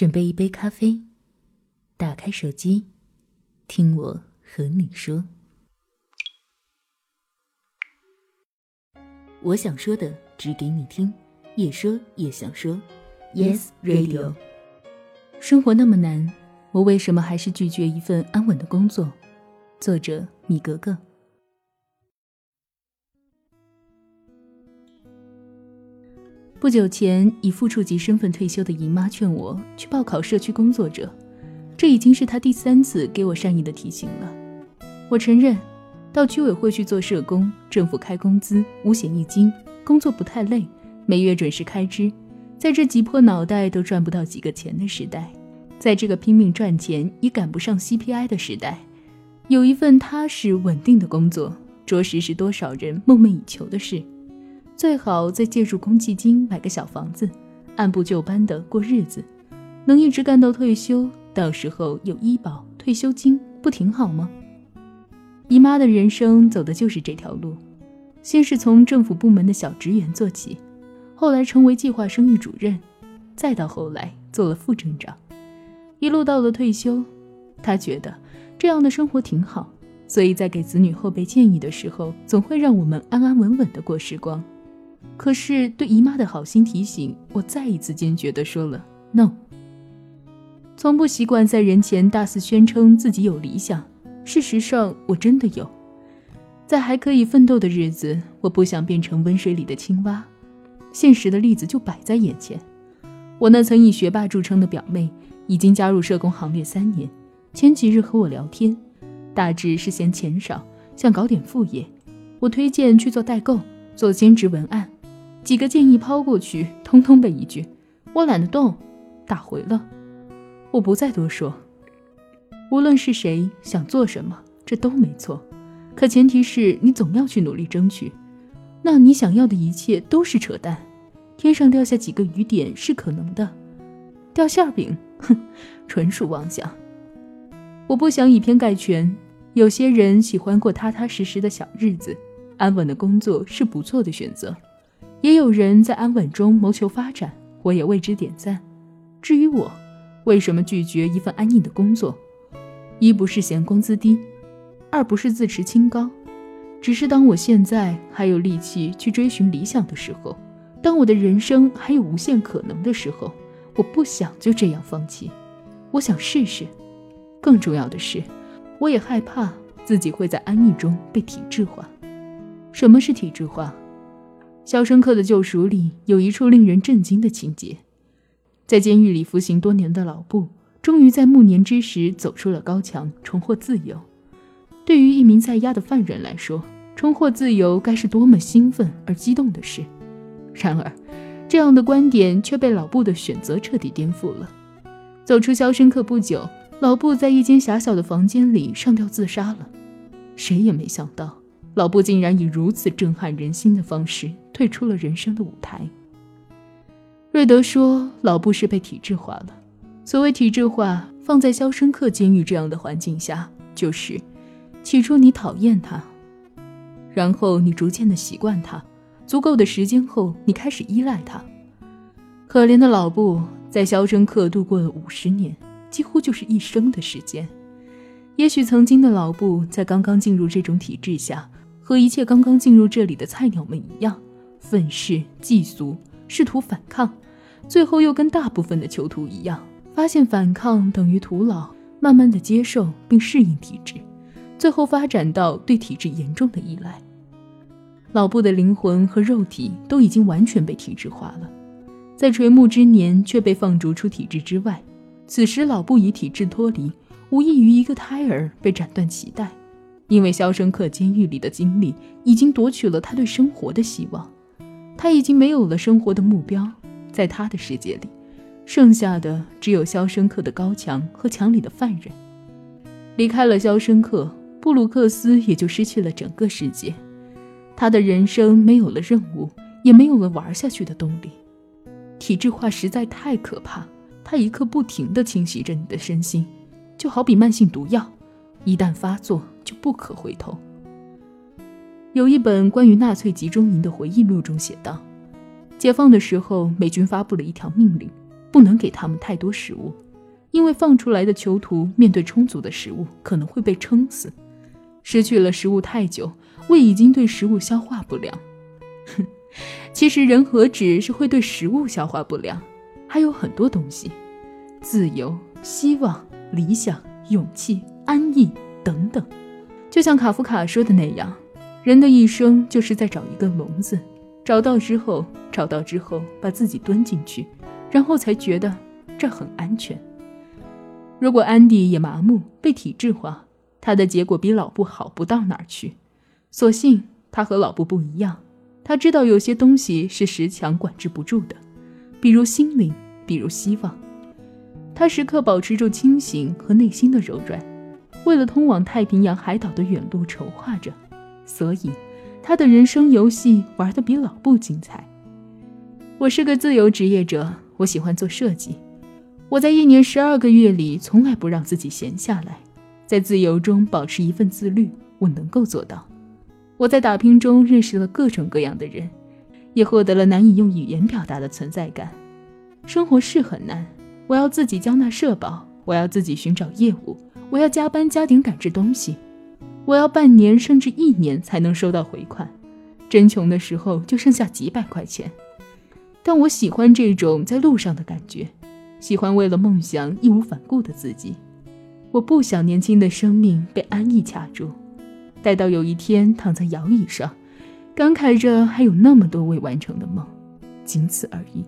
准备一杯咖啡，打开手机，听我和你说。我想说的，只给你听。也说也想说，Yes Radio。生活那么难，我为什么还是拒绝一份安稳的工作？作者：米格格。不久前，以副处级身份退休的姨妈劝我去报考社区工作者，这已经是她第三次给我善意的提醒了。我承认，到居委会去做社工，政府开工资，五险一金，工作不太累，每月准时开支，在这挤破脑袋都赚不到几个钱的时代，在这个拼命赚钱也赶不上 CPI 的时代，有一份踏实稳定的工作，着实是多少人梦寐以求的事。最好再借助公积金买个小房子，按部就班的过日子，能一直干到退休，到时候有医保、退休金，不挺好吗？姨妈的人生走的就是这条路，先是从政府部门的小职员做起，后来成为计划生育主任，再到后来做了副镇长，一路到了退休，她觉得这样的生活挺好，所以在给子女后辈建议的时候，总会让我们安安稳稳的过时光。可是，对姨妈的好心提醒，我再一次坚决地说了 “no”。从不习惯在人前大肆宣称自己有理想，事实上，我真的有。在还可以奋斗的日子，我不想变成温水里的青蛙。现实的例子就摆在眼前。我那曾以学霸著称的表妹，已经加入社工行列三年。前几日和我聊天，大致是嫌钱少，想搞点副业。我推荐去做代购，做兼职文案。几个建议抛过去，通通被一句“我懒得动”打回了。我不再多说。无论是谁想做什么，这都没错，可前提是你总要去努力争取。那你想要的一切都是扯淡。天上掉下几个雨点是可能的，掉馅饼，哼，纯属妄想。我不想以偏概全。有些人喜欢过踏踏实实的小日子，安稳的工作是不错的选择。也有人在安稳中谋求发展，我也为之点赞。至于我，为什么拒绝一份安逸的工作？一不是嫌工资低，二不是自持清高，只是当我现在还有力气去追寻理想的时候，当我的人生还有无限可能的时候，我不想就这样放弃。我想试试。更重要的是，我也害怕自己会在安逸中被体制化。什么是体制化？《肖申克的救赎》里有一处令人震惊的情节：在监狱里服刑多年的老布，终于在暮年之时走出了高墙，重获自由。对于一名在押的犯人来说，重获自由该是多么兴奋而激动的事。然而，这样的观点却被老布的选择彻底颠覆了。走出肖申克不久，老布在一间狭小的房间里上吊自杀了。谁也没想到。老布竟然以如此震撼人心的方式退出了人生的舞台。瑞德说：“老布是被体制化了。所谓体制化，放在肖申克监狱这样的环境下，就是起初你讨厌他，然后你逐渐的习惯他，足够的时间后，你开始依赖他。可怜的老布在肖申克度过了五十年，几乎就是一生的时间。也许曾经的老布在刚刚进入这种体制下。”和一切刚刚进入这里的菜鸟们一样，愤世嫉俗，试图反抗，最后又跟大部分的囚徒一样，发现反抗等于徒劳，慢慢的接受并适应体制，最后发展到对体制严重的依赖。老布的灵魂和肉体都已经完全被体制化了，在垂暮之年却被放逐出体制之外。此时老布以体制脱离，无异于一个胎儿被斩断脐带。因为肖申克监狱里的经历已经夺取了他对生活的希望，他已经没有了生活的目标，在他的世界里，剩下的只有肖申克的高墙和墙里的犯人。离开了肖申克，布鲁克斯也就失去了整个世界，他的人生没有了任务，也没有了玩下去的动力。体制化实在太可怕，它一刻不停地侵袭着你的身心，就好比慢性毒药。一旦发作，不可回头。有一本关于纳粹集中营的回忆录中写道：解放的时候，美军发布了一条命令，不能给他们太多食物，因为放出来的囚徒面对充足的食物可能会被撑死。失去了食物太久，胃已经对食物消化不良。哼，其实人何止是会对食物消化不良，还有很多东西，自由、希望、理想、勇气、安逸等等。就像卡夫卡说的那样，人的一生就是在找一个笼子，找到之后，找到之后，把自己蹲进去，然后才觉得这很安全。如果安迪也麻木，被体制化。他的结果比老布好不到哪儿去，所幸他和老布不一样，他知道有些东西是石墙管制不住的，比如心灵，比如希望。他时刻保持住清醒和内心的柔软，为了通往太平洋海岛的远路筹划着，所以他的人生游戏玩得比老布精彩。我是个自由职业者，我喜欢做设计，我在一年十二个月里从来不让自己闲下来。在自由中保持一份自律，我能够做到。我在打拼中认识了各种各样的人，也获得了难以用语言表达的存在感。生活是很难，我要自己交纳社保，我要自己寻找业务，我要加班加点赶制东西，我要半年甚至一年才能收到回款，真穷的时候就剩下几百块钱。但我喜欢这种在路上的感觉，喜欢为了梦想义无反顾的自己。我不想年轻的生命被安逸卡住，待到有一天躺在摇椅上，感慨着还有那么多未完成的梦，仅此而已。